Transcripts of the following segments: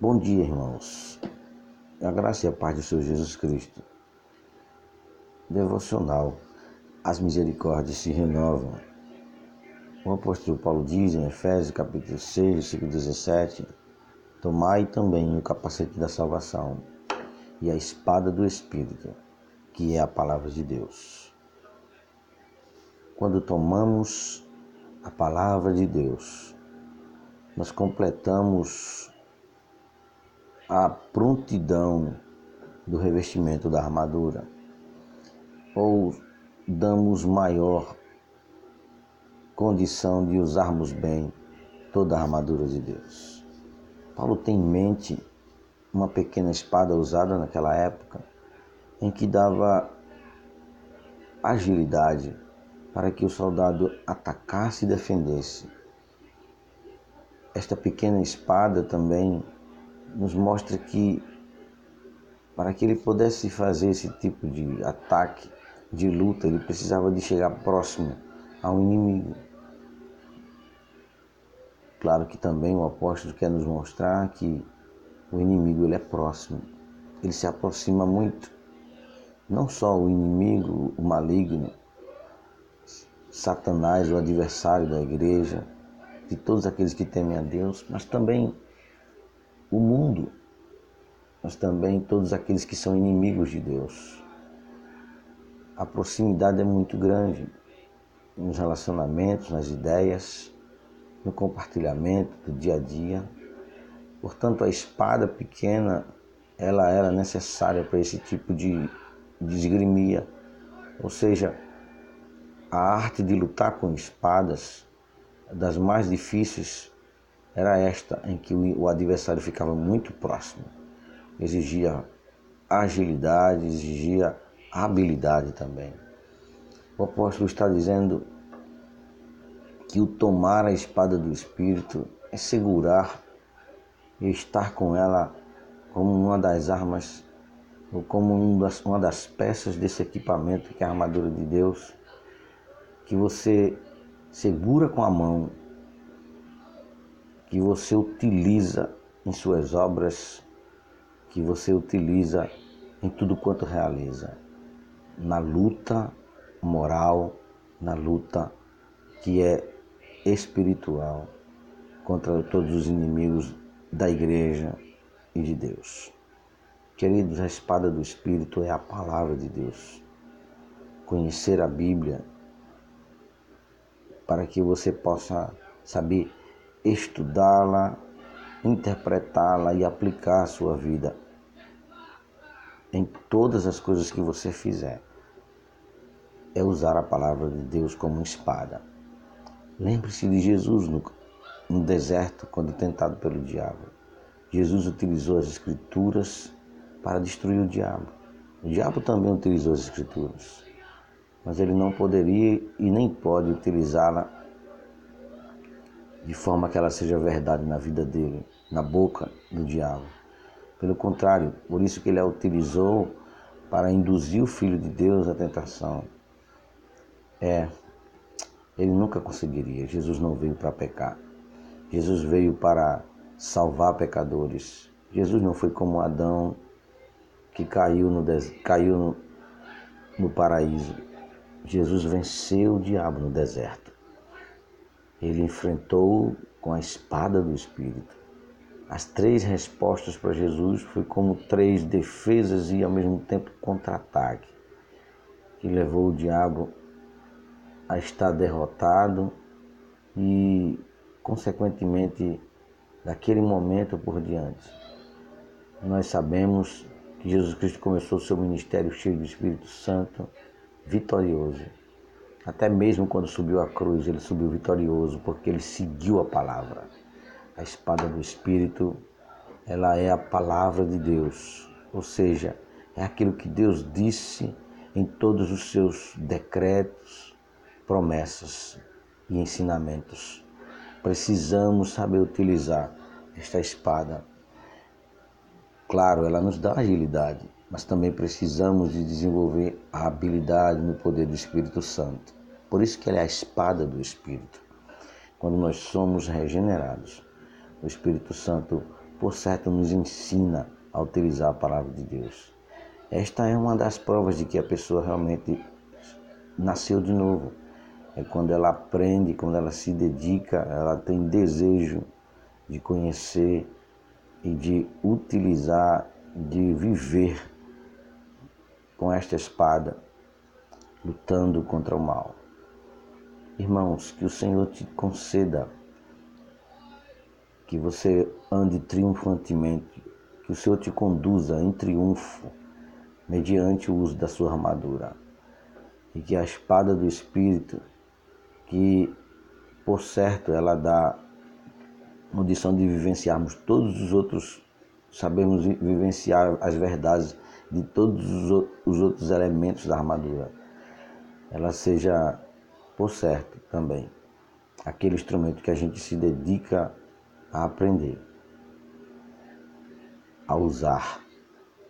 Bom dia, irmãos. A graça e a paz do Senhor Jesus Cristo. Devocional. As misericórdias se renovam. O apóstolo Paulo diz em Efésios capítulo 6, versículo 17: Tomai também o capacete da salvação e a espada do Espírito, que é a palavra de Deus. Quando tomamos a palavra de Deus, nós completamos a prontidão do revestimento da armadura ou damos maior condição de usarmos bem toda a armadura de Deus. Paulo tem em mente uma pequena espada usada naquela época em que dava agilidade para que o soldado atacasse e defendesse. Esta pequena espada também nos mostra que para que ele pudesse fazer esse tipo de ataque, de luta, ele precisava de chegar próximo ao inimigo. Claro que também o apóstolo quer nos mostrar que o inimigo ele é próximo, ele se aproxima muito. Não só o inimigo, o maligno, Satanás, o adversário da igreja, de todos aqueles que temem a Deus, mas também o mundo, mas também todos aqueles que são inimigos de Deus. A proximidade é muito grande nos relacionamentos, nas ideias, no compartilhamento do dia a dia. Portanto, a espada pequena, ela era necessária para esse tipo de, de esgrimia. Ou seja, a arte de lutar com espadas, das mais difíceis era esta em que o adversário ficava muito próximo. Exigia agilidade, exigia habilidade também. O apóstolo está dizendo que o tomar a espada do Espírito é segurar e estar com ela como uma das armas ou como uma das peças desse equipamento que é a armadura de Deus, que você segura com a mão que você utiliza em suas obras, que você utiliza em tudo quanto realiza, na luta moral, na luta que é espiritual contra todos os inimigos da igreja e de Deus. Queridos, a espada do Espírito é a palavra de Deus. Conhecer a Bíblia para que você possa saber estudá-la, interpretá-la e aplicar a sua vida em todas as coisas que você fizer. É usar a palavra de Deus como espada. Lembre-se de Jesus no, no deserto, quando tentado pelo diabo. Jesus utilizou as escrituras para destruir o diabo. O diabo também utilizou as escrituras, mas ele não poderia e nem pode utilizá-la de forma que ela seja verdade na vida dele, na boca do diabo. Pelo contrário, por isso que ele a utilizou para induzir o Filho de Deus à tentação. É, ele nunca conseguiria. Jesus não veio para pecar. Jesus veio para salvar pecadores. Jesus não foi como Adão que caiu no, caiu no, no paraíso. Jesus venceu o diabo no deserto. Ele enfrentou com a espada do Espírito. As três respostas para Jesus foi como três defesas e ao mesmo tempo contra-ataque, que levou o diabo a estar derrotado e, consequentemente, daquele momento por diante. Nós sabemos que Jesus Cristo começou seu ministério cheio do Espírito Santo, vitorioso. Até mesmo quando subiu a cruz, ele subiu vitorioso, porque ele seguiu a palavra. A espada do Espírito, ela é a palavra de Deus, ou seja, é aquilo que Deus disse em todos os seus decretos, promessas e ensinamentos. Precisamos saber utilizar esta espada. Claro, ela nos dá agilidade, mas também precisamos de desenvolver a habilidade no poder do Espírito Santo. Por isso que ela é a espada do Espírito. Quando nós somos regenerados, o Espírito Santo por certo, nos ensina a utilizar a palavra de Deus. Esta é uma das provas de que a pessoa realmente nasceu de novo. É quando ela aprende, quando ela se dedica, ela tem desejo de conhecer e de utilizar, de viver com esta espada, lutando contra o mal. Irmãos, que o Senhor te conceda que você ande triunfantemente, que o Senhor te conduza em triunfo mediante o uso da sua armadura. E que a espada do Espírito, que por certo ela dá condição de vivenciarmos todos os outros, sabemos vivenciar as verdades de todos os outros elementos da armadura. Ela seja, por certo, também aquele instrumento que a gente se dedica a aprender, a usar,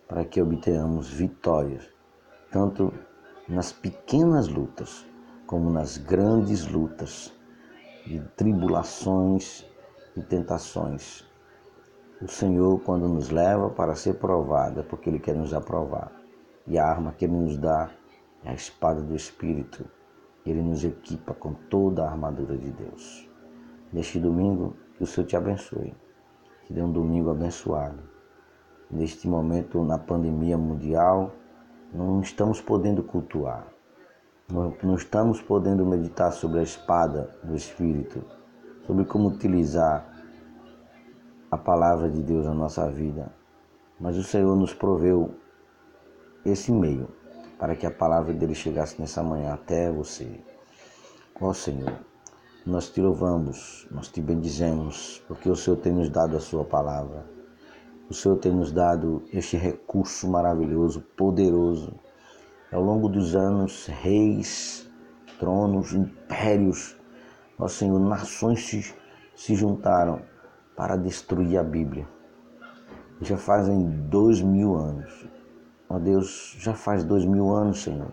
para que obtenhamos vitórias, tanto nas pequenas lutas como nas grandes lutas de tribulações e tentações. O Senhor, quando nos leva para ser provado, é porque Ele quer nos aprovar. E a arma que Ele nos dá é a espada do Espírito. Ele nos equipa com toda a armadura de Deus. Neste domingo, que o Senhor te abençoe. Que dê um domingo abençoado. Neste momento, na pandemia mundial, não estamos podendo cultuar. Não estamos podendo meditar sobre a espada do Espírito, sobre como utilizar a palavra de Deus na nossa vida. Mas o Senhor nos proveu esse meio para que a palavra dele chegasse nessa manhã até você. Ó Senhor, nós te louvamos, nós te bendizemos, porque o Senhor tem nos dado a sua palavra. O Senhor tem nos dado este recurso maravilhoso, poderoso. Ao longo dos anos, reis, tronos, impérios, ó Senhor, nações se, se juntaram para destruir a Bíblia. Já fazem dois mil anos. Ó Deus, já faz dois mil anos, Senhor,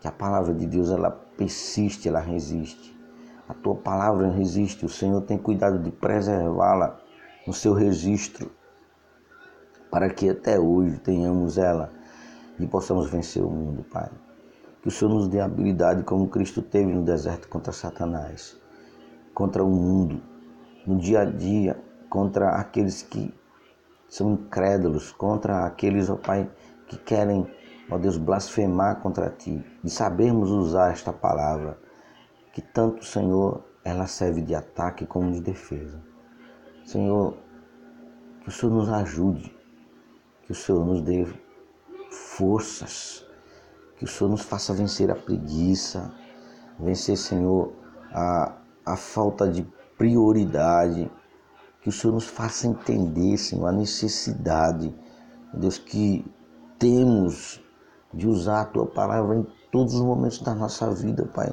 que a palavra de Deus ela persiste, ela resiste. A tua palavra resiste, o Senhor tem cuidado de preservá-la no seu registro, para que até hoje tenhamos ela e possamos vencer o mundo, Pai. Que o Senhor nos dê habilidade como Cristo teve no deserto contra Satanás, contra o mundo, no dia a dia, contra aqueles que são incrédulos, contra aqueles, ó Pai, que querem, ó Deus, blasfemar contra ti, de sabermos usar esta palavra que tanto, Senhor, ela serve de ataque como de defesa. Senhor, que o Senhor nos ajude, que o Senhor nos dê forças, que o Senhor nos faça vencer a preguiça, vencer, Senhor, a, a falta de prioridade, que o Senhor nos faça entender, Senhor, a necessidade, Deus, que temos de usar a Tua palavra em todos os momentos da nossa vida, Pai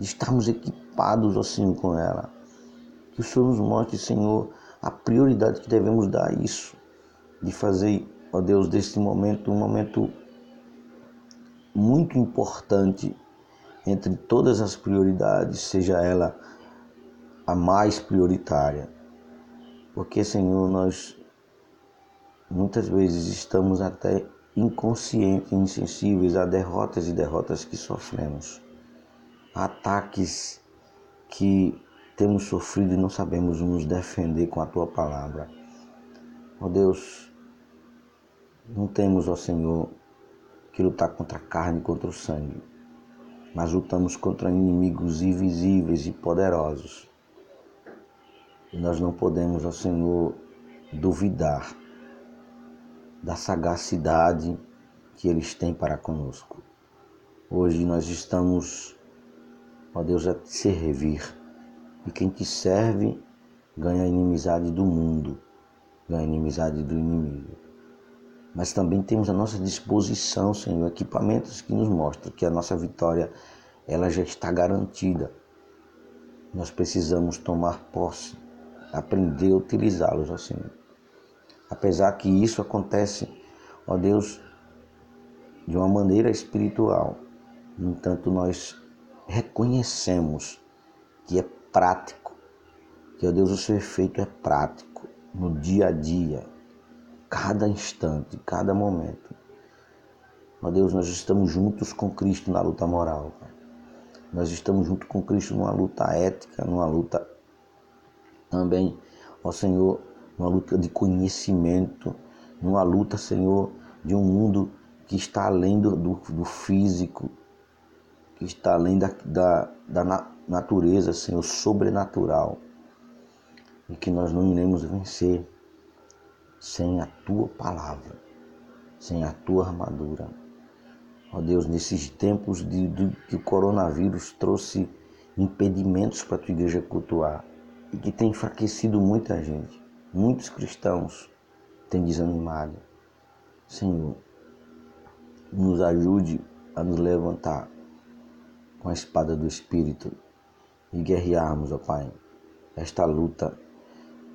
estarmos equipados assim com ela. Que o Senhor nos mostre, Senhor, a prioridade que devemos dar a isso, de fazer, ó Deus, deste momento um momento muito importante entre todas as prioridades, seja ela a mais prioritária. Porque, Senhor, nós muitas vezes estamos até inconscientes, insensíveis a derrotas e derrotas que sofremos ataques que temos sofrido e não sabemos nos defender com a tua palavra. Ó oh Deus, não temos, ó Senhor, que lutar contra a carne e contra o sangue, mas lutamos contra inimigos invisíveis e poderosos. E nós não podemos, ó Senhor, duvidar da sagacidade que eles têm para conosco. Hoje nós estamos Ó Deus, a te servir. E quem te serve ganha a inimizade do mundo, ganha a inimizade do inimigo. Mas também temos à nossa disposição, Senhor, equipamentos que nos mostram que a nossa vitória ela já está garantida. Nós precisamos tomar posse, aprender a utilizá-los, ó Senhor. Apesar que isso acontece, ó Deus, de uma maneira espiritual. No entanto, nós reconhecemos que é prático, que, ó Deus, o seu efeito é prático. no dia a dia, cada instante, cada momento. Ó Deus, nós estamos juntos com Cristo na luta moral. Nós estamos juntos com Cristo numa luta ética, numa luta também, ó Senhor, numa luta de conhecimento, numa luta, Senhor, de um mundo que está além do, do, do físico, que está além da, da, da natureza, Senhor, sobrenatural. E que nós não iremos vencer sem a tua palavra, sem a tua armadura. Ó Deus, nesses tempos de, de, que o coronavírus trouxe impedimentos para a tua igreja cultuar e que tem enfraquecido muita gente, muitos cristãos têm desanimado. Senhor, nos ajude a nos levantar com a espada do Espírito e guerrearmos, ó Pai, esta luta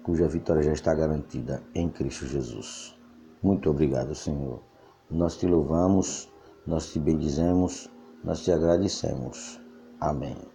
cuja vitória já está garantida em Cristo Jesus. Muito obrigado, Senhor. Nós te louvamos, nós te bendizemos, nós te agradecemos. Amém.